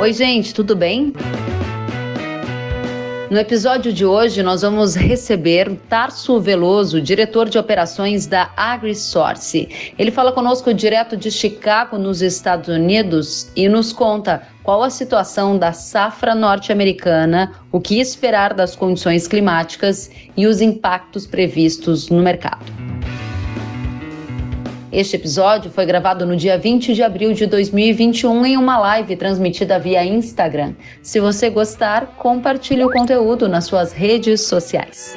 Oi, gente, tudo bem? No episódio de hoje, nós vamos receber Tarso Veloso, diretor de operações da AgriSource. Ele fala conosco direto de Chicago, nos Estados Unidos, e nos conta qual a situação da safra norte-americana, o que esperar das condições climáticas e os impactos previstos no mercado. Este episódio foi gravado no dia 20 de abril de 2021 em uma live transmitida via Instagram. Se você gostar, compartilhe o conteúdo nas suas redes sociais.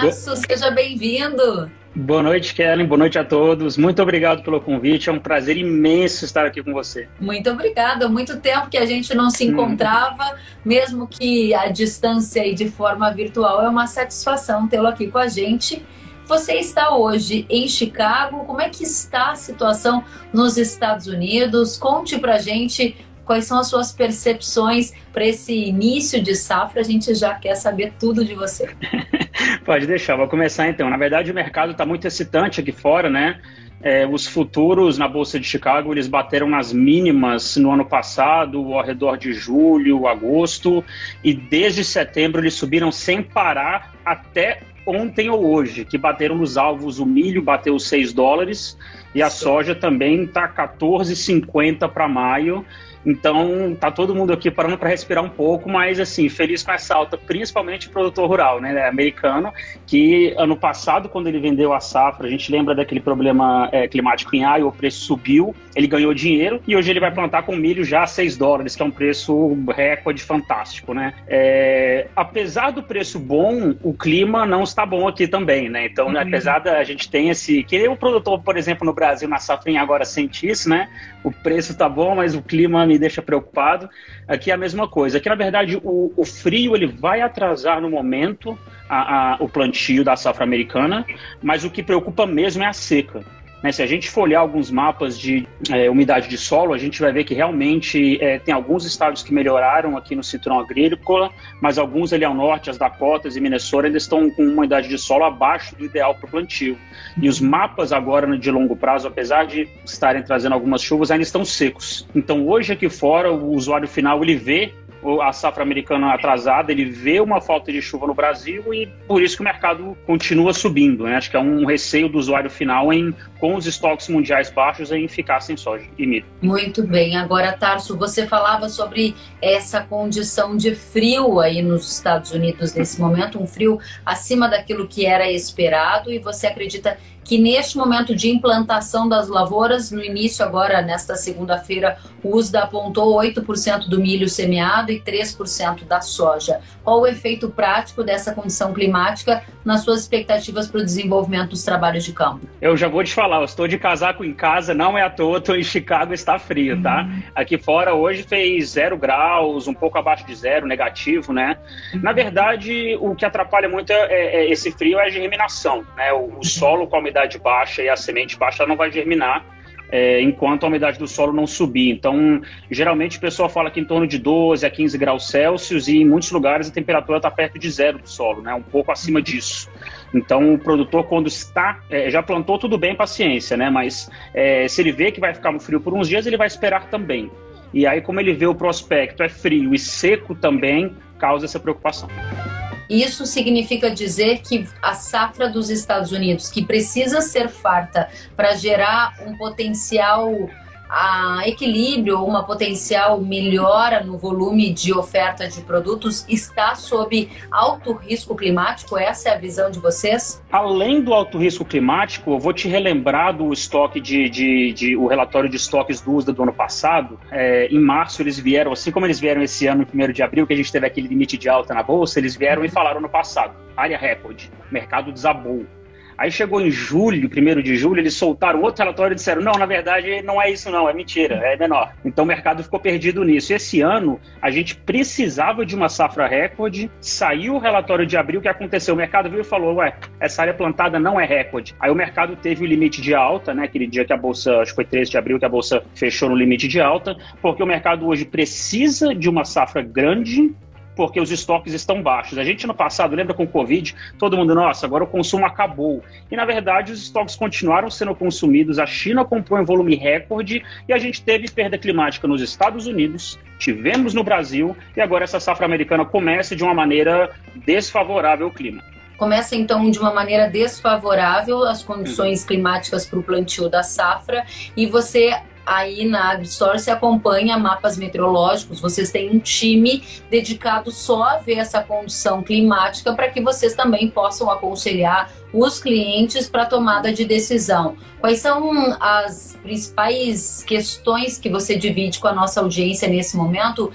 Tarso, seja bem-vindo. Boa noite, Kellen. Boa noite a todos. Muito obrigado pelo convite. É um prazer imenso estar aqui com você. Muito obrigada. Muito tempo que a gente não se hum. encontrava, hum. mesmo que a distância e de forma virtual. É uma satisfação tê-lo aqui com a gente. Você está hoje em Chicago. Como é que está a situação nos Estados Unidos? Conte pra gente quais são as suas percepções para esse início de safra. A gente já quer saber tudo de você. Pode deixar, vou começar então. Na verdade, o mercado está muito excitante aqui fora, né? É, os futuros na Bolsa de Chicago eles bateram nas mínimas no ano passado, ao redor de julho, agosto, e desde setembro eles subiram sem parar até ontem ou hoje, que bateram nos alvos. O milho bateu 6 dólares e a soja também está 14,50 para maio. Então, tá todo mundo aqui parando para respirar um pouco, mas assim, feliz com essa alta, principalmente o produtor rural, né, americano, que ano passado, quando ele vendeu a safra, a gente lembra daquele problema é, climático em Iowa, o preço subiu, ele ganhou dinheiro e hoje ele vai plantar com milho já a 6 dólares, que é um preço recorde fantástico, né? É, apesar do preço bom, o clima não está bom aqui também, né? Então, uhum. apesar da gente tem esse, que o produtor, por exemplo, no Brasil, na safrinha agora sente isso, né? O preço tá bom, mas o clima me deixa preocupado. Aqui é a mesma coisa. Aqui, na verdade, o, o frio ele vai atrasar no momento a, a, o plantio da safra americana, mas o que preocupa mesmo é a seca. Né, se a gente for olhar alguns mapas de é, umidade de solo, a gente vai ver que realmente é, tem alguns estados que melhoraram aqui no cinturão agrícola, mas alguns ali ao norte, as Dakotas e Minnesota, ainda estão com uma umidade de solo abaixo do ideal para o plantio. E os mapas agora de longo prazo, apesar de estarem trazendo algumas chuvas, ainda estão secos. Então hoje aqui fora, o usuário final ele vê a safra americana atrasada, ele vê uma falta de chuva no Brasil e por isso que o mercado continua subindo. Né? Acho que é um receio do usuário final em, com os estoques mundiais baixos, em ficar sem soja e milho. Muito bem. Agora, Tarso, você falava sobre essa condição de frio aí nos Estados Unidos nesse momento, um frio acima daquilo que era esperado, e você acredita que neste momento de implantação das lavouras, no início agora, nesta segunda-feira, o USDA apontou 8% do milho semeado e 3% da soja. Qual o efeito prático dessa condição climática nas suas expectativas para o desenvolvimento dos trabalhos de campo? Eu já vou te falar, eu estou de casaco em casa, não é à toa, estou em Chicago, está frio, tá? Uhum. Aqui fora hoje fez zero graus, um pouco abaixo de zero, negativo, né? Uhum. Na verdade, o que atrapalha muito é, é, esse frio é a germinação, né? O, o uhum. solo com a umidade umidade baixa e a semente baixa não vai germinar é, enquanto a umidade do solo não subir. Então, geralmente o pessoal fala que em torno de 12 a 15 graus Celsius e em muitos lugares a temperatura está perto de zero do solo, né? um pouco acima disso. Então, o produtor, quando está, é, já plantou tudo bem, paciência, né? Mas é, se ele vê que vai ficar no frio por uns dias, ele vai esperar também. E aí, como ele vê o prospecto é frio e seco também, causa essa preocupação. Isso significa dizer que a safra dos Estados Unidos, que precisa ser farta para gerar um potencial a equilíbrio, uma potencial melhora no volume de oferta de produtos está sob alto risco climático? Essa é a visão de vocês? Além do alto risco climático, eu vou te relembrar do estoque de, de, de o relatório de estoques do USDA do ano passado. É, em março eles vieram, assim como eles vieram esse ano, em 1 de abril, que a gente teve aquele limite de alta na bolsa, eles vieram e falaram no passado, área recorde, mercado desabou. Aí chegou em julho, primeiro de julho, eles soltaram outro relatório e disseram: não, na verdade não é isso, não, é mentira, é menor. Então o mercado ficou perdido nisso. Esse ano a gente precisava de uma safra recorde, saiu o relatório de abril, o que aconteceu? O mercado viu e falou: ué, essa área plantada não é recorde. Aí o mercado teve o limite de alta, né? Aquele dia que a bolsa, acho que foi 13 de abril, que a bolsa fechou no limite de alta, porque o mercado hoje precisa de uma safra grande porque os estoques estão baixos. A gente no passado, lembra com o Covid, todo mundo, nossa, agora o consumo acabou. E na verdade os estoques continuaram sendo consumidos, a China comprou em volume recorde e a gente teve perda climática nos Estados Unidos, tivemos no Brasil e agora essa safra americana começa de uma maneira desfavorável ao clima. Começa então de uma maneira desfavorável as condições climáticas para o plantio da safra e você aí na AgriSource acompanha mapas meteorológicos, vocês têm um time dedicado só a ver essa condição climática para que vocês também possam aconselhar os clientes para tomada de decisão. Quais são as principais questões que você divide com a nossa audiência nesse momento?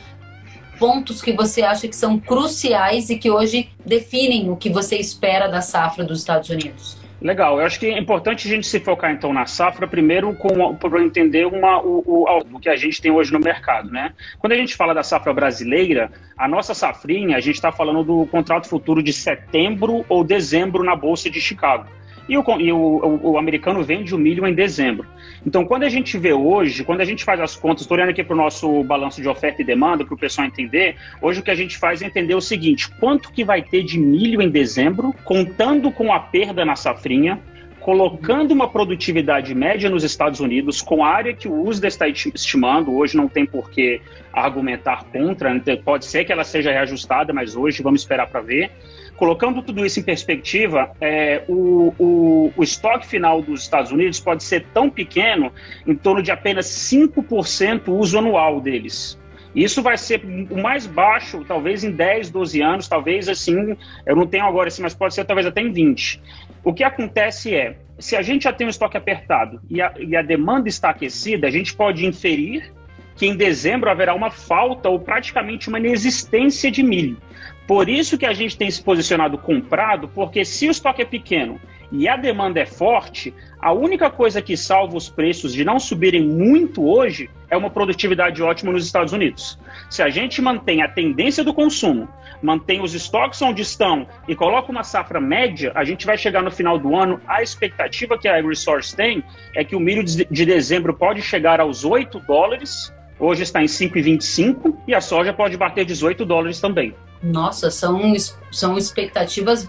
Pontos que você acha que são cruciais e que hoje definem o que você espera da safra dos Estados Unidos? Legal, eu acho que é importante a gente se focar então na safra, primeiro para entender uma, o, o, o, que a gente tem hoje no mercado. Né? Quando a gente fala da safra brasileira, a nossa safrinha, a gente está falando do contrato futuro de setembro ou dezembro na Bolsa de Chicago e, o, e o, o, americano vende o milho em dezembro. Então, quando a gente vê hoje, quando a gente faz as contas, estou olhando aqui para o nosso balanço de oferta e demanda, para o pessoal entender, hoje o que a gente faz é entender o seguinte, quanto que vai ter de milho em dezembro, contando com a perda na safrinha, colocando uma produtividade média nos Estados Unidos, com a área que o USDA está estimando, hoje não tem por que argumentar contra, pode ser que ela seja reajustada, mas hoje vamos esperar para ver. Colocando tudo isso em perspectiva, é, o, o, o, estoque final dos Estados Unidos pode ser tão pequeno, em torno de apenas 5% uso anual deles. Isso vai ser o mais baixo, talvez em 10, 12 anos, talvez assim, eu não tenho agora assim, mas pode ser talvez até em 20. O que acontece é, se a gente já tem um estoque apertado e a, e a demanda está aquecida, a gente pode inferir que em dezembro haverá uma falta ou praticamente uma inexistência de milho. Por isso que a gente tem se posicionado comprado, porque se o estoque é pequeno e a demanda é forte, a única coisa que salva os preços de não subirem muito hoje é uma produtividade ótima nos Estados Unidos. Se a gente mantém a tendência do consumo, mantém os estoques onde estão e coloca uma safra média, a gente vai chegar no final do ano. A expectativa que a AgriSource tem é que o milho de dezembro pode chegar aos 8 dólares, hoje está em 5,25 e a soja pode bater 18 dólares também. Nossa, são, são expectativas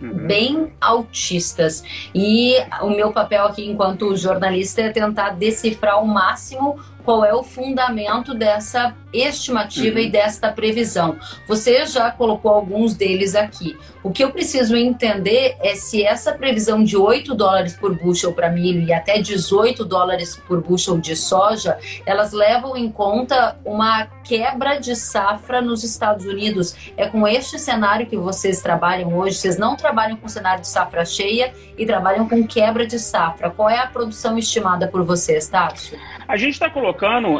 uhum. bem altistas. E o meu papel aqui enquanto jornalista é tentar decifrar ao máximo qual é o fundamento dessa estimativa uhum. e desta previsão. Você já colocou alguns deles aqui. O que eu preciso entender é se essa previsão de 8 dólares por bushel para milho e até 18 dólares por bushel de soja, elas levam em conta uma quebra de safra nos Estados Unidos. É com este cenário que vocês trabalham hoje? Vocês não trabalham com cenário de safra cheia e trabalham com quebra de safra. Qual é a produção estimada por vocês, Tássio? A gente está colocando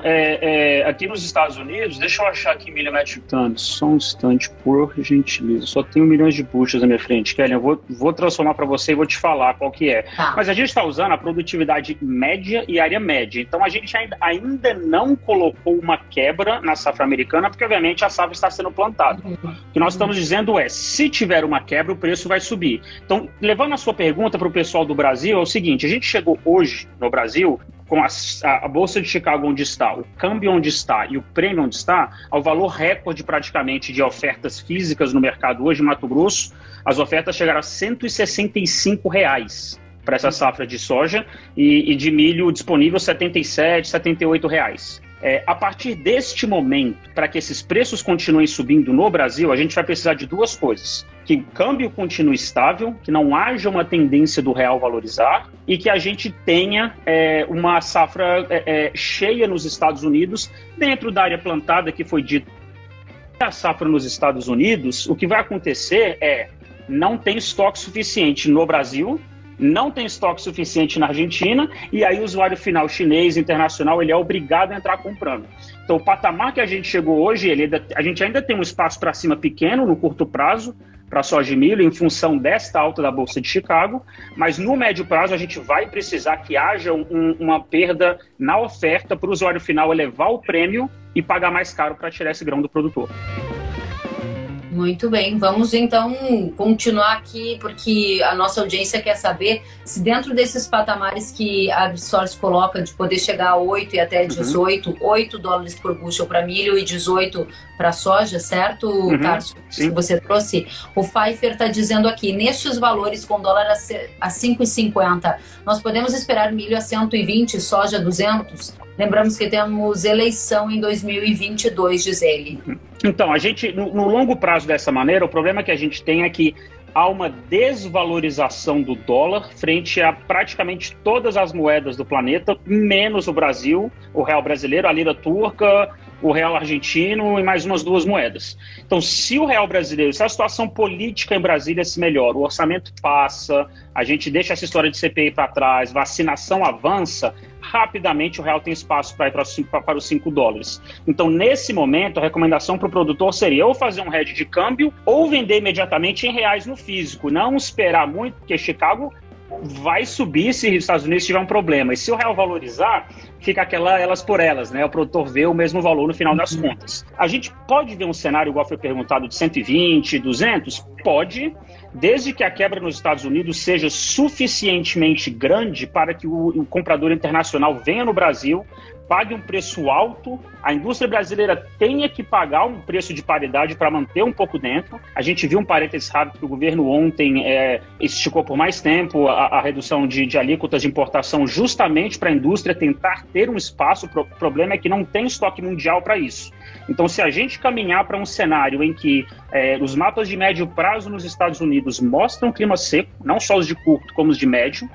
é, é, aqui nos Estados Unidos, deixa eu achar aqui milha metric tons, só um instante, por gentileza. Só tenho milhões de buchas na minha frente, Kelly. Eu vou, vou transformar para você e vou te falar qual que é. Tá. Mas a gente está usando a produtividade média e área média. Então a gente ainda, ainda não colocou uma quebra na safra americana, porque obviamente a safra está sendo plantada. Uhum. O que nós estamos dizendo é, se tiver uma quebra, o preço vai subir. Então, levando a sua pergunta para o pessoal do Brasil, é o seguinte: a gente chegou hoje no Brasil com a, a, Bolsa de Chicago onde está, o câmbio onde está e o prêmio onde está, ao valor recorde praticamente de ofertas físicas no mercado hoje, em Mato Grosso, as ofertas chegaram a 165 reais para essa safra de soja e, e de milho disponível 77, 78 reais. É, a partir deste momento, para que esses preços continuem subindo no Brasil, a gente vai precisar de duas coisas: que o câmbio continue estável, que não haja uma tendência do real valorizar e que a gente tenha é, uma safra é, é cheia nos Estados Unidos, dentro da área plantada que foi dito. A safra nos Estados Unidos, o que vai acontecer é não tem estoque suficiente no Brasil não tem estoque suficiente na Argentina e aí o usuário final chinês, internacional, ele é obrigado a entrar comprando. Então, o patamar que a gente chegou hoje, ele, a gente ainda tem um espaço para cima pequeno no curto prazo para soja e milho em função desta alta da Bolsa de Chicago, mas no médio prazo a gente vai precisar que haja um, uma perda na oferta para o usuário final elevar o prêmio e pagar mais caro para tirar esse grão do produtor. Muito bem, vamos então continuar aqui, porque a nossa audiência quer saber se dentro desses patamares que a AgriSource coloca de poder chegar a 8 e até 18, uhum. 8 dólares por bushel para milho e 18 para soja, certo, uhum. Tarso? Que você trouxe. O Pfeiffer está dizendo aqui, nestes valores com dólar a 5,50, nós podemos esperar milho a 120 e soja a 200? Lembramos que temos eleição em 2022, diz ele. Então, a gente, no, no, longo prazo dessa maneira, o problema que a gente tem é que há uma desvalorização do dólar frente a praticamente todas as moedas do planeta, menos o Brasil, o real brasileiro, a lira turca, o real argentino e mais umas duas moedas. Então, se o real brasileiro, se a situação política em Brasília se melhora, o orçamento passa, a gente deixa essa história de CPI para trás, vacinação avança, rapidamente o real tem espaço para ir para, para os 5 dólares. Então, nesse momento, a recomendação para o produtor seria ou fazer um hedge de câmbio ou vender imediatamente em reais no físico. Não esperar muito, porque Chicago vai subir se os Estados Unidos tiver um problema. E se o real valorizar, fica aquela elas por elas, né? O produtor vê o mesmo valor no final das uhum. contas. A gente pode ver um cenário, igual foi perguntado, de 120, 200? Pode, desde que a quebra nos Estados Unidos seja suficientemente grande para que o, o comprador internacional venha no Brasil, pague um preço alto, a indústria brasileira tenha que pagar um preço de paridade para manter um pouco dentro. A gente viu um parênteses rápido que o governo ontem é, esticou por mais tempo a, a redução de, de, alíquotas de importação justamente para a indústria tentar ter um espaço. O problema é que não tem estoque mundial para isso. Então, se a gente caminhar para um cenário em que é, os mapas de médio prazo nos Estados Unidos mostram clima seco, não só os de curto, como os de médio,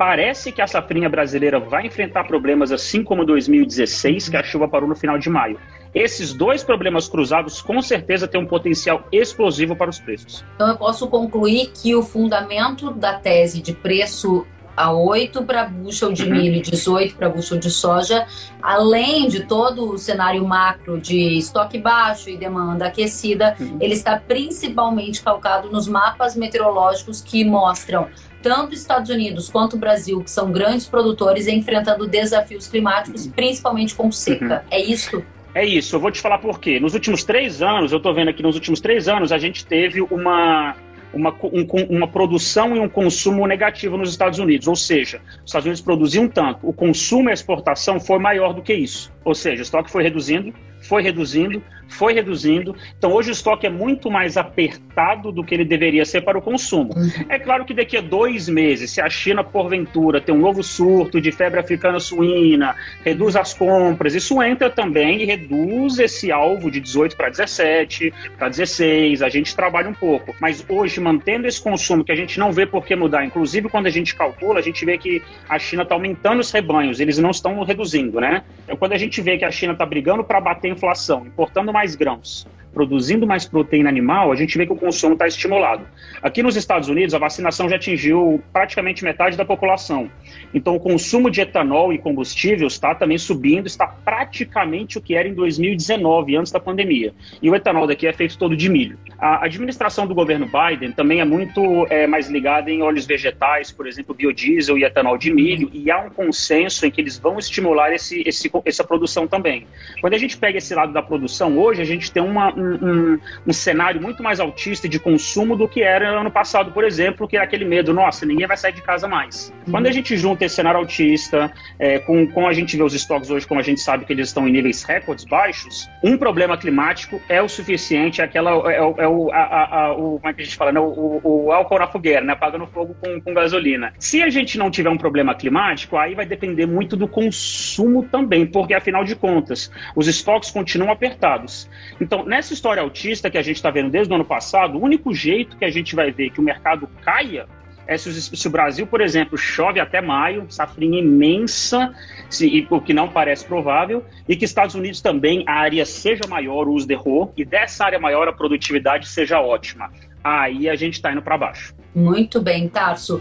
Parece que a safrinha brasileira vai enfrentar problemas assim como 2016, que a chuva parou no final de maio. Esses dois problemas cruzados com certeza têm um potencial explosivo para os preços. Então eu posso concluir que o fundamento da tese de preço a 8 para bushel de uhum. milho e 18 para bushel de soja, além de todo o cenário macro de estoque baixo e demanda aquecida, uhum. ele está principalmente calcado nos mapas meteorológicos que mostram tanto Estados Unidos quanto o Brasil, que são grandes produtores, enfrentando desafios climáticos, principalmente com seca. Uhum. É isso? É isso, eu vou te falar por quê. Nos últimos três anos, eu estou vendo aqui, nos últimos três anos, a gente teve uma, uma, um, uma produção e um consumo negativo nos Estados Unidos. Ou seja, os Estados Unidos produziam tanto, o consumo e a exportação foi maior do que isso. Ou seja, o estoque foi reduzindo, foi reduzindo, foi reduzindo. Então, hoje o estoque é muito mais apertado do que ele deveria ser para o consumo. Uhum. É claro que daqui a dois meses, se a China, porventura, tem um novo surto de febre africana suína, reduz as compras, isso entra também e reduz esse alvo de 18 para 17, para 16. A gente trabalha um pouco. Mas hoje, mantendo esse consumo que a gente não vê por que mudar, inclusive quando a gente calcula, a gente vê que a China está aumentando os rebanhos, eles não estão reduzindo, né? Então, quando a gente vê que a China está brigando para bater a inflação, importando mais mais grãos, produzindo mais proteína animal, a gente vê que o consumo está estimulado. Aqui nos Estados Unidos, a vacinação já atingiu praticamente metade da população. Então, o consumo de etanol e combustíveis está também subindo, está praticamente o que era em 2019, antes da pandemia. E o etanol daqui é feito todo de milho. A administração do governo Biden também é muito é, mais ligada em óleos vegetais, por exemplo, biodiesel e etanol de milho, e há um consenso em que eles vão estimular esse, esse, essa produção também. Quando a gente pega esse lado da produção, hoje a gente tem uma, um, um, cenário muito mais altista de consumo do que era ano passado, por exemplo, que é aquele medo, nossa, ninguém vai sair de casa mais. Uhum. Quando a gente junta esse cenário altista, é, com, com a gente vê os estoques hoje, como a gente sabe que eles estão em níveis recordes baixos, um problema climático é o suficiente, é, aquela, é, é o, a, a, o, como é que a gente fala, né? o, o, álcool na fogueira, né? apagando fogo com, com gasolina. Se a gente não tiver um problema climático, aí vai depender muito do consumo também, porque afinal de contas, os estoques continuam apertados. Então, nessa essa história autista que a gente está vendo desde o ano passado, o único jeito que a gente vai ver que o mercado caia é se, se o Brasil, por exemplo, chove até maio, safrinha imensa, se, o que não parece provável, e que Estados Unidos também a área seja maior, o uso de RO, e dessa área maior a produtividade seja ótima. Aí a gente está indo para baixo. Muito bem, Tarso.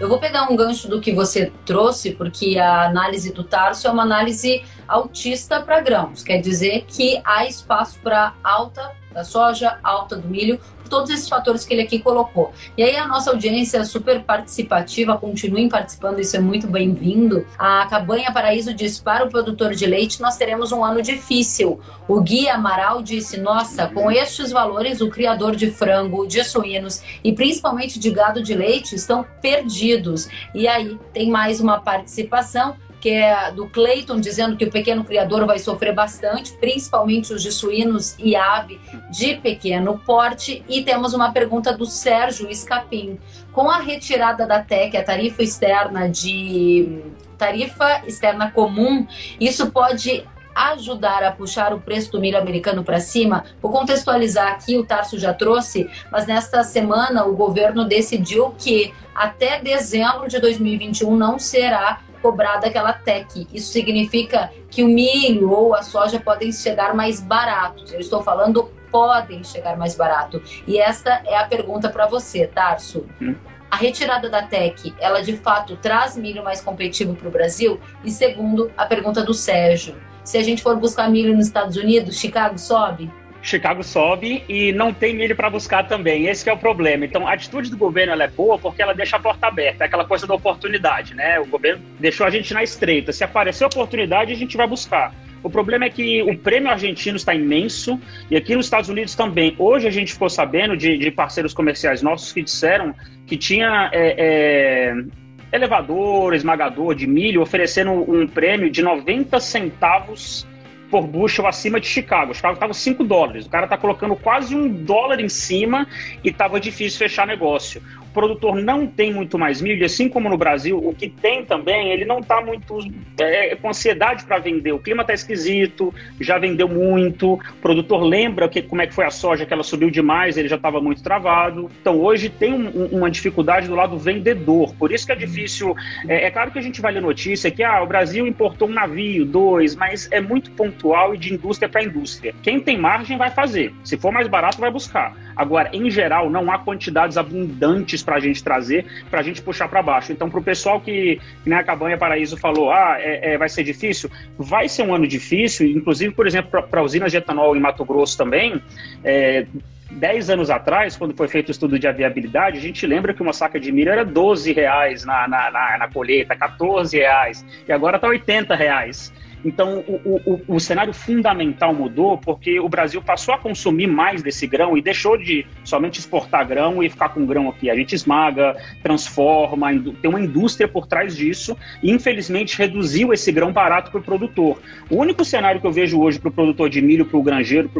Eu vou pegar um gancho do que você trouxe, porque a análise do Tarso é uma análise autista para grãos, quer dizer que há espaço para alta da soja, alta do milho, todos esses fatores que ele aqui colocou. E aí a nossa audiência é super participativa, continuem participando, isso é muito bem-vindo. A Cabanha Paraíso diz, para o produtor de leite, nós teremos um ano difícil. O Gui Amaral disse, nossa, com estes valores, o criador de frango, de suínos e principalmente de gado de leite estão perdidos. E aí tem mais uma participação que é do Clayton, dizendo que o pequeno criador vai sofrer bastante, principalmente os de suínos e ave de pequeno porte. E temos uma pergunta do Sérgio Escapim. Com a retirada da TEC, a tarifa externa de tarifa externa comum, isso pode ajudar a puxar o preço do milho americano para cima? Vou contextualizar aqui, o Tarso já trouxe, mas nesta semana o governo decidiu que até dezembro de 2021 não será cobrada aquela TEC. Isso significa que o milho ou a soja podem chegar mais baratos. Eu estou falando podem chegar mais barato. E esta é a pergunta para você, Tarso. Hum. A retirada da TEC, ela de fato traz milho mais competitivo para o Brasil? E segundo, a pergunta do Sérgio. Se a gente for buscar milho nos Estados Unidos, Chicago sobe? Chicago sobe e não tem milho para buscar também. Esse é o problema. Então, a atitude do governo é boa porque ela deixa a porta aberta, é aquela coisa da oportunidade, né? O governo deixou a gente na estreita. Se aparecer oportunidade, a gente vai buscar. O problema é que o prêmio argentino está imenso e aqui nos Estados Unidos também. Hoje a gente ficou sabendo de, de parceiros comerciais nossos que disseram que tinha é, é, elevador, esmagador de milho oferecendo um prêmio de 90 centavos por bushel acima de Chicago. Chicago estava 5 dólares. O cara está colocando quase um dólar em cima e estava difícil fechar negócio produtor não tem muito mais milho, assim como no Brasil, o que tem também, ele não está muito é, com ansiedade para vender. O clima está esquisito, já vendeu muito, o produtor lembra que, como é que foi a soja, que ela subiu demais, ele já estava muito travado. Então hoje tem um, uma dificuldade do lado vendedor, por isso que é difícil. É, é, claro que a gente vai ler notícia que ah, o Brasil importou um navio, dois, mas é muito pontual e de indústria para indústria. Quem tem margem vai fazer, se for mais barato, vai buscar. Agora, em geral, não há quantidades abundantes para a gente trazer, para a gente puxar para baixo. Então, para o pessoal que, que né, a Cabanha Paraíso falou, ah, é, é, vai ser difícil, vai ser um ano difícil, inclusive, por exemplo, para usinas de etanol em Mato Grosso também, é, 10 anos atrás, quando foi feito o estudo de viabilidade, a gente lembra que uma saca de milho era 12 reais na, na, na, na colheita, 14 reais, e agora está 80 reais. Então, o, o, o, cenário fundamental mudou porque o Brasil passou a consumir mais desse grão e deixou de somente exportar grão e ficar com grão aqui. A gente esmaga, transforma, tem uma indústria por trás disso e, infelizmente, reduziu esse grão barato para o produtor. O único cenário que eu vejo hoje para o produtor de milho, para o granjeiro,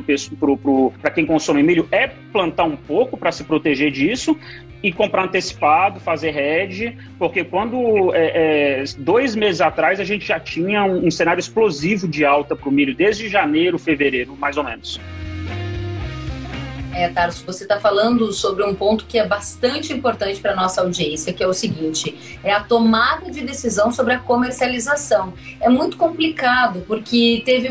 para quem consome milho, é plantar um pouco para se proteger disso e comprar antecipado, fazer hedge, porque quando é, é, dois meses atrás a gente já tinha um, um cenário explosivo de alta para o milho, desde janeiro, fevereiro, mais ou menos. É, Tarso, você está falando sobre um ponto que é bastante importante para a nossa audiência, que é o seguinte: é a tomada de decisão sobre a comercialização. É muito complicado, porque teve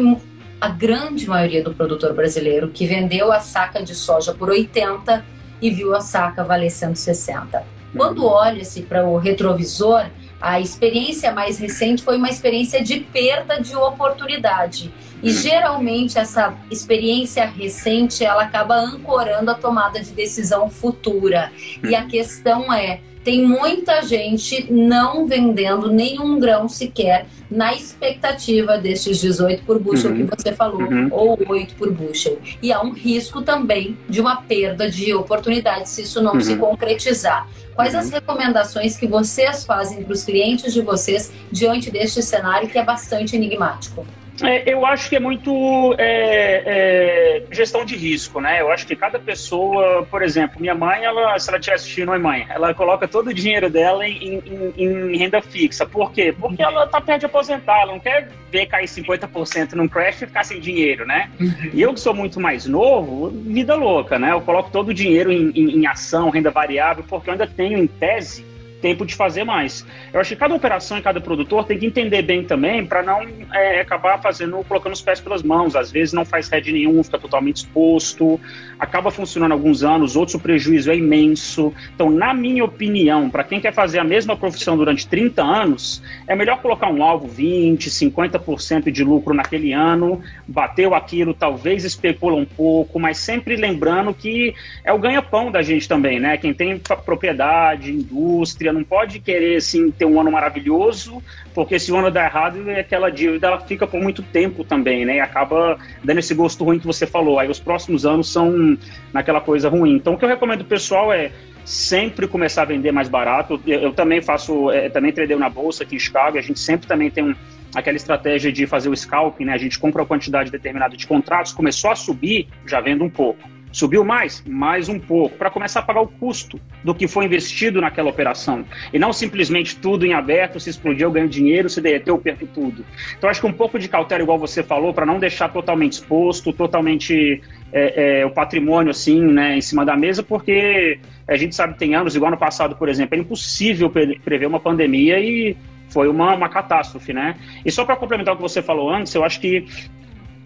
a grande maioria do produtor brasileiro que vendeu a saca de soja por 80 e viu a saca valer 160. Quando olha-se para o retrovisor, a experiência mais recente foi uma experiência de perda de oportunidade. E geralmente essa experiência recente ela acaba ancorando a tomada de decisão futura. E a questão é, tem muita gente não vendendo nenhum grão sequer na expectativa destes 18 por bushel uhum. que você falou, uhum. ou 8 por bushel. E há um risco também de uma perda de oportunidade se isso não uhum. se concretizar. Quais as uhum. recomendações que vocês fazem para os clientes de vocês diante deste cenário que é bastante enigmático? É, eu acho que é muito é, é, gestão de risco, né? Eu acho que cada pessoa, por exemplo, minha mãe, ela, se ela estiver assistindo, oi mãe, ela coloca todo o dinheiro dela em, em, em, renda fixa. Por quê? Porque ela tá perto de aposentar, ela não quer ver cair 50% num crash e ficar sem dinheiro, né? E eu que sou muito mais novo, vida louca, né? Eu coloco todo o dinheiro em, em ação, renda variável, porque eu ainda tenho, em tese, tempo de fazer mais. Eu acho que cada operação e cada produtor tem que entender bem também para não é, acabar fazendo, colocando os pés pelas mãos. Às vezes não faz hedge nenhum, fica totalmente exposto, acaba funcionando alguns anos, outros o prejuízo é imenso. Então, na minha opinião, para quem quer fazer a mesma profissão durante 30 anos, é melhor colocar um alvo 20, 50% de lucro naquele ano, bateu aquilo, talvez especula um pouco, mas sempre lembrando que é o ganha-pão da gente também, né? Quem tem propriedade, indústria, não pode querer assim ter um ano maravilhoso, porque se o ano dá errado, aquela dívida ela fica por muito tempo também, né? E acaba dando esse gosto ruim que você falou. Aí os próximos anos são naquela coisa ruim. Então o que eu recomendo pessoal é sempre começar a vender mais barato. Eu, eu também faço, é, também tradei na bolsa aqui em Chicago, a gente sempre também tem um, aquela estratégia de fazer o scalping, né? A gente compra uma quantidade determinada de contratos, começou a subir, já vendo um pouco. Subiu mais? Mais um pouco, para começar a pagar o custo do que foi investido naquela operação. E não simplesmente tudo em aberto, se explodir eu ganho dinheiro, se derreter eu perco tudo. Então acho que um pouco de cautela, igual você falou, para não deixar totalmente exposto, totalmente é, é, o patrimônio assim, né, em cima da mesa, porque a gente sabe que tem anos, igual no passado, por exemplo, é impossível prever uma pandemia e foi uma, uma catástrofe, né? E só para complementar o que você falou antes, eu acho que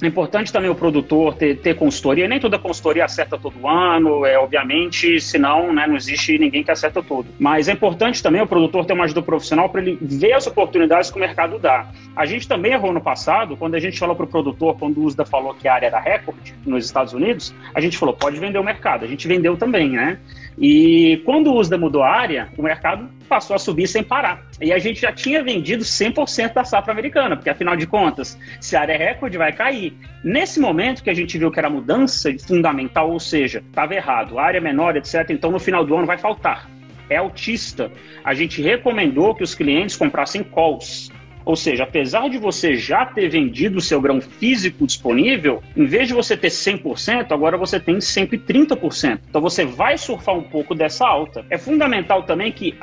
é importante também o produtor ter, ter consultoria. Nem toda consultoria acerta todo ano, é obviamente, senão né, não existe ninguém que acerta tudo. Mas é importante também o produtor ter uma ajuda profissional para ele ver as oportunidades que o mercado dá. A gente também errou no passado, quando a gente falou para o produtor, quando o USDA falou que a área era recorde nos Estados Unidos, a gente falou, pode vender o mercado. A gente vendeu também, né? E quando o USDA mudou a área, o mercado passou a subir sem parar. E a gente já tinha vendido 100% da safra americana, porque afinal de contas, se a área é recorde, vai cair. Nesse momento que a gente viu que era mudança fundamental, ou seja, estava errado, área menor, etc., então no final do ano vai faltar. É altista. A gente recomendou que os clientes comprassem calls ou seja, apesar de você já ter vendido o seu grão físico disponível, em vez de você ter 100%, agora você tem 130%. Então você vai surfar um pouco dessa alta. É fundamental também que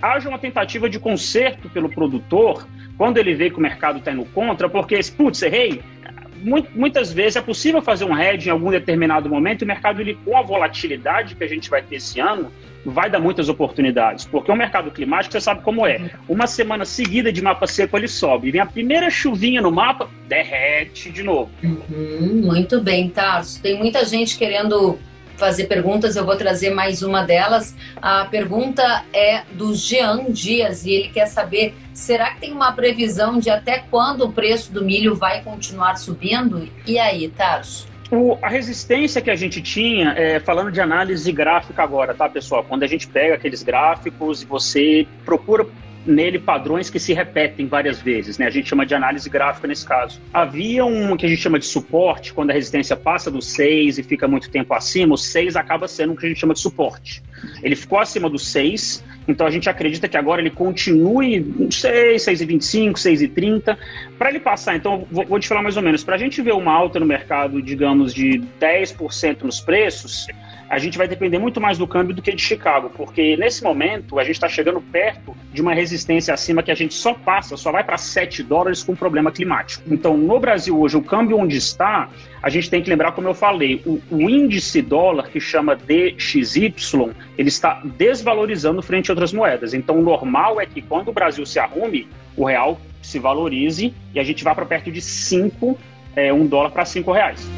haja uma tentativa de conserto pelo produtor quando ele vê que o mercado está indo contra, porque, putz, errei, muitas vezes é possível fazer um hedge em algum determinado momento e o mercado, ele, com a volatilidade que a gente vai ter esse ano, vai dar muitas oportunidades, porque o mercado climático, você sabe como é. Uma semana seguida de mapa seco, ele sobe. Vem a primeira chuvinha no mapa, derrete de novo. Uhum, muito bem, Tarso. Tem muita gente querendo fazer perguntas, eu vou trazer mais uma delas. A pergunta é do Jean Dias e ele quer saber: será que tem uma previsão de até quando o preço do milho vai continuar subindo? E aí, Tarso? O, a resistência que a gente tinha, é, falando de análise gráfica agora, tá, pessoal? Quando a gente pega aqueles gráficos e você procura nele padrões que se repetem várias vezes, né? A gente chama de análise gráfica nesse caso. Havia um que a gente chama de suporte, quando a resistência passa do 6 e fica muito tempo acima, o 6 acaba sendo o que a gente chama de suporte. Ele ficou acima do 6, então a gente acredita que agora ele continue 6, 6,25, 6,30. Para ele passar, então, vou, vou te falar mais ou menos, para a gente ver uma alta no mercado, digamos, de 10% nos preços, a gente vai depender muito mais do câmbio do que de Chicago, porque nesse momento a gente está chegando perto de uma resistência acima que a gente só passa, só vai para 7 dólares com problema climático. Então, no Brasil hoje, o câmbio onde está, a gente tem que lembrar, como eu falei, o, o índice dólar, que chama DXY, ele está desvalorizando frente a outras moedas. Então, o normal é que quando o Brasil se arrume, o real se valorize e a gente vá para perto de 5, é, 1 dólar para 5 reais.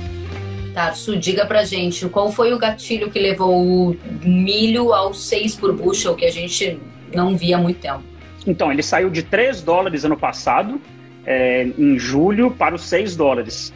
Tarso, diga pra gente qual foi o gatilho que levou o milho ao 6 por bushel, que a gente não via há muito tempo. Então, ele saiu de 3 dólares ano passado, é, em julho, para os 6 dólares.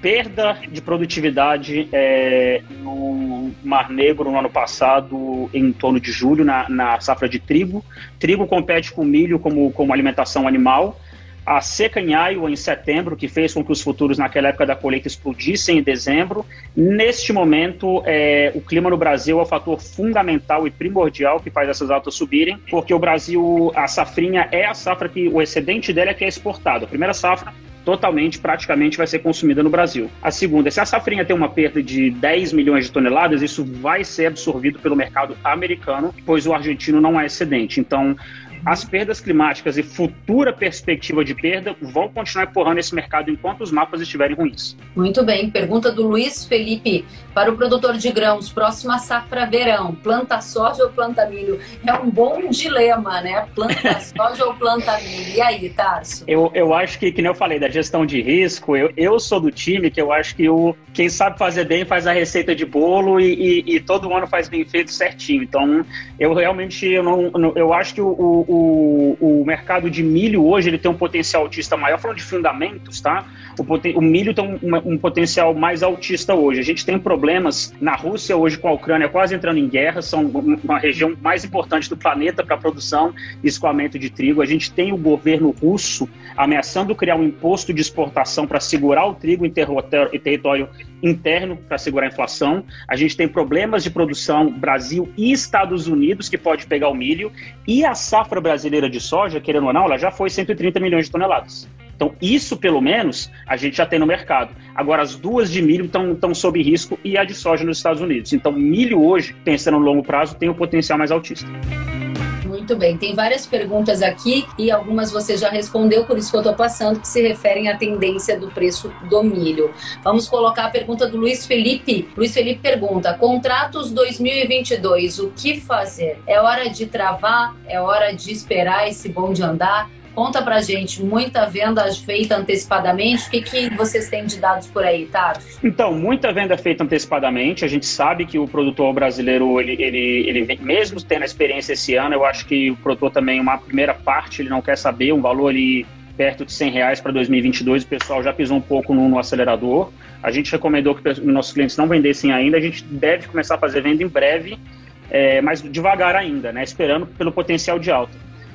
Perda de produtividade é, no Mar Negro no ano passado, em torno de julho, na, na safra de trigo. Trigo compete com milho como, como alimentação animal a seca em Iowa em setembro, que fez com que os futuros naquela época da colheita explodissem em dezembro. Neste momento, é, o clima no Brasil é o fator fundamental e primordial que faz essas altas subirem, porque o Brasil, a safrinha é a safra que o excedente dela é que é exportado. A primeira safra totalmente, praticamente vai ser consumida no Brasil. A segunda, se a safrinha tem uma perda de 10 milhões de toneladas, isso vai ser absorvido pelo mercado americano, pois o argentino não é excedente. Então, as perdas climáticas e futura perspectiva de perda vão continuar empurrando esse mercado enquanto os mapas estiverem ruins. Muito bem. Pergunta do Luiz Felipe. Para o produtor de grãos, próxima safra verão, planta soja ou planta milho? É um bom dilema, né? Planta soja ou planta milho? E aí, Tarso? Eu, eu acho que, que nem eu falei, da gestão de risco, eu, eu sou do time que eu acho que o, quem sabe fazer bem faz a receita de bolo e, e, e todo ano faz bem feito certinho. Então, eu realmente eu não, eu acho que o, o, o mercado de milho hoje ele tem um potencial altista maior, falando de fundamentos, tá? O, o milho tem um, um, potencial mais altista hoje. A gente tem problemas na Rússia hoje com a Ucrânia quase entrando em guerra, são uma região mais importante do planeta para produção e escoamento de trigo. A gente tem o governo russo ameaçando criar um imposto de exportação para segurar o trigo em território interno para segurar a inflação. A gente tem problemas de produção Brasil e Estados Unidos que pode pegar o milho e a safra brasileira de soja, querendo ou não, ela já foi 130 milhões de toneladas. Então, isso pelo menos a gente já tem no mercado. Agora, as duas de milho estão sob risco e a de soja nos Estados Unidos. Então, milho hoje, pensando no longo prazo, tem o um potencial mais altista. Muito bem, tem várias perguntas aqui e algumas você já respondeu, por isso que eu estou passando, que se referem à tendência do preço do milho. Vamos colocar a pergunta do Luiz Felipe. Luiz Felipe pergunta: contratos 2022, o que fazer? É hora de travar? É hora de esperar esse bonde andar? Conta pra gente, muita venda feita antecipadamente. O que, que vocês têm de dados por aí, tá? Então, muita venda feita antecipadamente. A gente sabe que o produtor brasileiro, ele, ele, ele mesmo tendo a experiência esse ano, eu acho que o produtor também, uma primeira parte, ele não quer saber, um valor ali perto de 100 reais para 2022, o pessoal já pisou um pouco no, no acelerador. A gente recomendou que nossos clientes não vendessem ainda. A gente deve começar a fazer venda em breve, é, mas devagar ainda, né? Esperando pelo potencial de alta.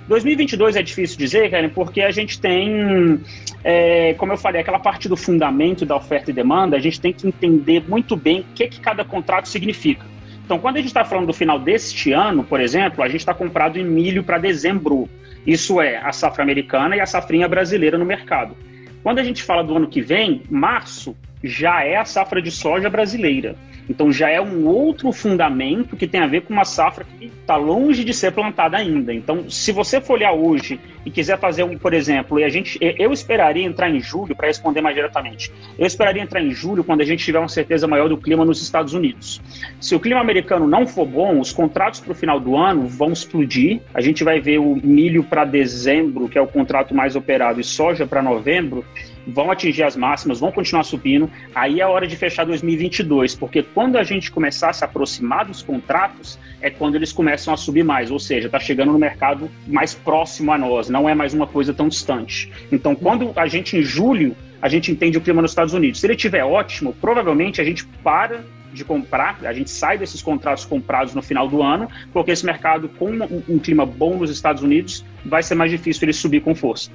2022 é difícil dizer, Karen, porque a gente tem, é, como eu falei, aquela parte do fundamento da oferta e demanda, a gente tem que entender muito bem o que, que cada contrato significa. Então, quando a gente está falando do final deste ano, por exemplo, a gente está comprado em milho para dezembro. Isso é a safra americana e a safrinha brasileira no mercado. Quando a gente fala do ano que vem, março já é a safra de soja brasileira. Então já é um outro fundamento que tem a ver com uma safra que está longe de ser plantada ainda. Então, se você for olhar hoje e quiser fazer um, por exemplo, e a gente, eu esperaria entrar em julho para responder mais diretamente. Eu esperaria entrar em julho quando a gente tiver uma certeza maior do clima nos Estados Unidos. Se o clima americano não for bom, os contratos para o final do ano vão explodir. A gente vai ver o milho para dezembro, que é o contrato mais operado, e soja para novembro vão atingir as máximas, vão continuar subindo. Aí é a hora de fechar 2022, porque quando a gente começar a se aproximar dos contratos, é quando eles começam a subir mais, ou seja, está chegando no mercado mais próximo a nós, não é mais uma coisa tão distante. Então, quando a gente em julho a gente entende o clima nos Estados Unidos. Se ele estiver ótimo, provavelmente a gente para de comprar, a gente sai desses contratos comprados no final do ano, porque esse mercado com um, um clima bom nos Estados Unidos vai ser mais difícil ele subir com força.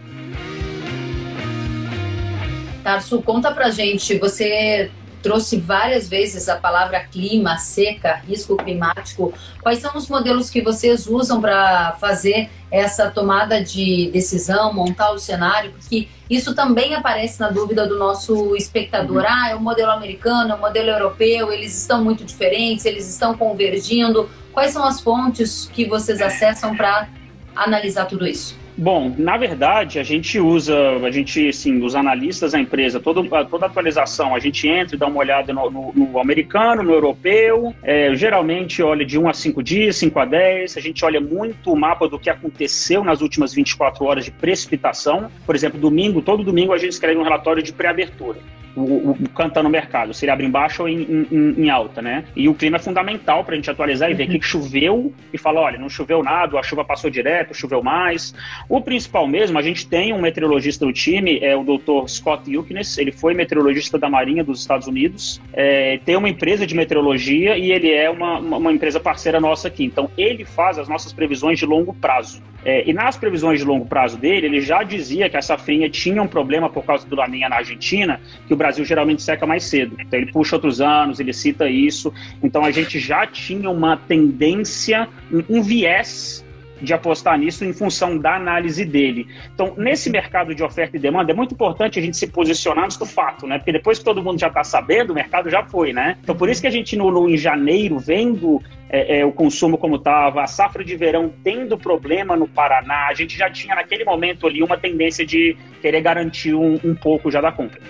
Tarso, conta pra gente, você trouxe várias vezes a palavra clima, seca, risco climático. Quais são os modelos que vocês usam para fazer essa tomada de decisão, montar o cenário? Porque isso também aparece na dúvida do nosso espectador. Uhum. Ah, é o modelo americano, é o modelo europeu, eles estão muito diferentes, eles estão convergindo. Quais são as fontes que vocês acessam para analisar tudo isso? Bom, na verdade, a gente usa, a gente, assim, os analistas da empresa, toda, toda atualização, a gente entra e dá uma olhada no, no, no americano, no europeu, é, geralmente olha de 1 a 5 dias, 5 a 10, a gente olha muito o mapa do que aconteceu nas últimas 24 horas de precipitação. Por exemplo, domingo, todo domingo a gente escreve um relatório de pré-abertura o, o, canta no mercado, se ele abre em baixa ou em, em, em alta, né? E o clima é fundamental para a gente atualizar e ver uhum. que choveu e falar, olha, não choveu nada, a chuva passou direto, choveu mais. O principal mesmo, a gente tem um meteorologista do time, é o Dr. Scott Yuknes, ele foi meteorologista da Marinha dos Estados Unidos, é, tem uma empresa de meteorologia e ele é uma, uma, empresa parceira nossa aqui. Então, ele faz as nossas previsões de longo prazo. É, e nas previsões de longo prazo dele, ele já dizia que a safrinha tinha um problema por causa do Laninha na Argentina, que o Brasil geralmente seca mais cedo. Então ele puxa outros anos, ele cita isso. Então a gente já tinha uma tendência, um viés de apostar nisso em função da análise dele. Então, nesse mercado de oferta e demanda, é muito importante a gente se posicionar antes do fato, né? Porque depois que todo mundo já está sabendo, o mercado já foi, né? Então, por isso que a gente, no, no em janeiro, vendo é, é, o consumo como estava, a safra de verão tendo problema no Paraná, a gente já tinha naquele momento ali uma tendência de querer garantir um, um pouco já da compra.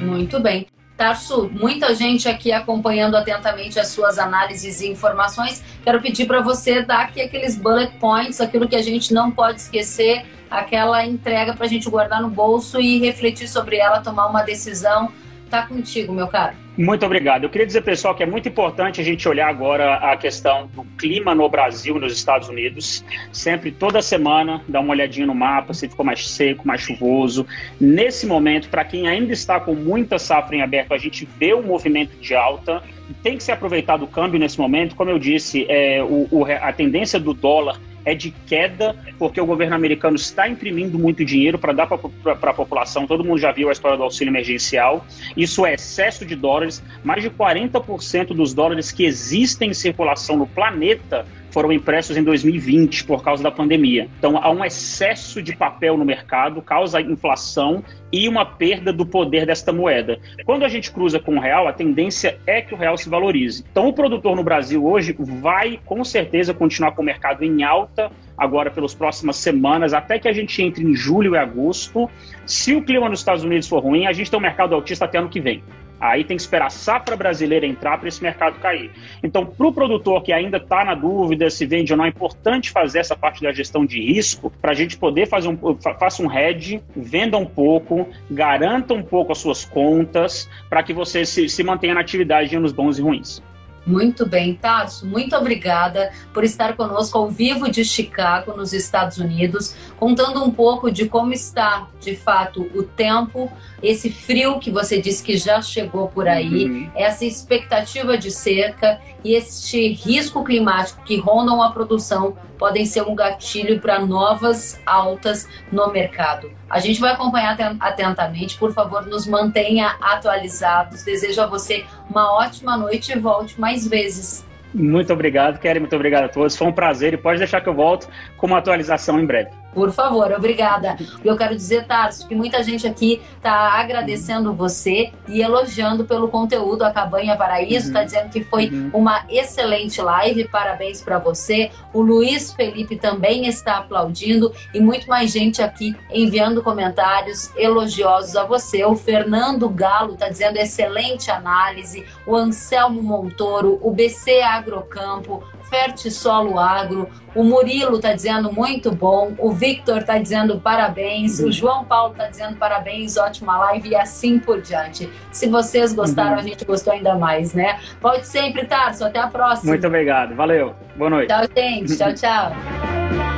Muito bem. Tarso, muita gente aqui acompanhando atentamente as suas análises e informações. Quero pedir para você dar aqui aqueles bullet points, aquilo que a gente não pode esquecer, aquela entrega para a gente guardar no bolso e refletir sobre ela, tomar uma decisão. Tá contigo, meu caro. Muito obrigado. Eu queria dizer, pessoal, que é muito importante a gente olhar agora a questão do clima no Brasil nos Estados Unidos. Sempre, toda semana, dar uma olhadinha no mapa, se ficou mais seco, mais chuvoso. Nesse momento, para quem ainda está com muita safra em aberto, a gente vê um movimento de alta. Tem que ser aproveitado o câmbio nesse momento. Como eu disse, é, o, o, a tendência do dólar é de queda, porque o governo americano está imprimindo muito dinheiro para dar para a população. Todo mundo já viu a história do auxílio emergencial. Isso é excesso de dólares. Mais de 40% dos dólares que existem em circulação no planeta foram impressos em 2020 por causa da pandemia. Então há um excesso de papel no mercado, causa inflação e uma perda do poder desta moeda. Quando a gente cruza com o real, a tendência é que o real se valorize. Então o produtor no Brasil hoje vai com certeza continuar com o mercado em alta agora pelas próximas semanas, até que a gente entre em julho e agosto. Se o clima nos Estados Unidos for ruim, a gente tem um mercado altista até ano que vem. Aí tem que esperar a safra brasileira entrar para esse mercado cair. Então, para o produtor que ainda está na dúvida se vende ou não, é importante fazer essa parte da gestão de risco para a gente poder fazer um, faça um hedge, venda um pouco, garanta um pouco as suas contas para que você se, se mantenha na atividade nos bons e ruins. Muito bem, Tarso, muito obrigada por estar conosco ao vivo de Chicago, nos Estados Unidos, contando um pouco de como está, de fato, o tempo, esse frio que você disse que já chegou por aí, uhum. essa expectativa de cerca e este risco climático que rondam a produção podem ser um gatilho para novas altas no mercado. A gente vai acompanhar atentamente, por favor, nos mantenha atualizados. Desejo a você uma ótima noite e volte mais vezes. Muito obrigado, Kelly. Muito obrigado a todos. Foi um prazer e pode deixar que eu volto com uma atualização em breve. Por favor, obrigada. Eu quero dizer, Tarso, que muita gente aqui está agradecendo você e elogiando pelo conteúdo. A Cabanha Paraíso está uhum. dizendo que foi uhum. uma excelente live. Parabéns para você. O Luiz Felipe também está aplaudindo e muito mais gente aqui enviando comentários elogiosos a você. O Fernando Galo está dizendo excelente análise. O Anselmo Montoro, o BC Agrocampo, Fertisolo Agro. O Murilo está dizendo muito bom. O Victor está dizendo parabéns. Uhum. O João Paulo está dizendo parabéns, ótima live e assim por diante. Se vocês gostaram, uhum. a gente gostou ainda mais, né? Pode sempre, Tarso. Até a próxima. Muito obrigado. Valeu. Boa noite. Tchau, gente. tchau, tchau.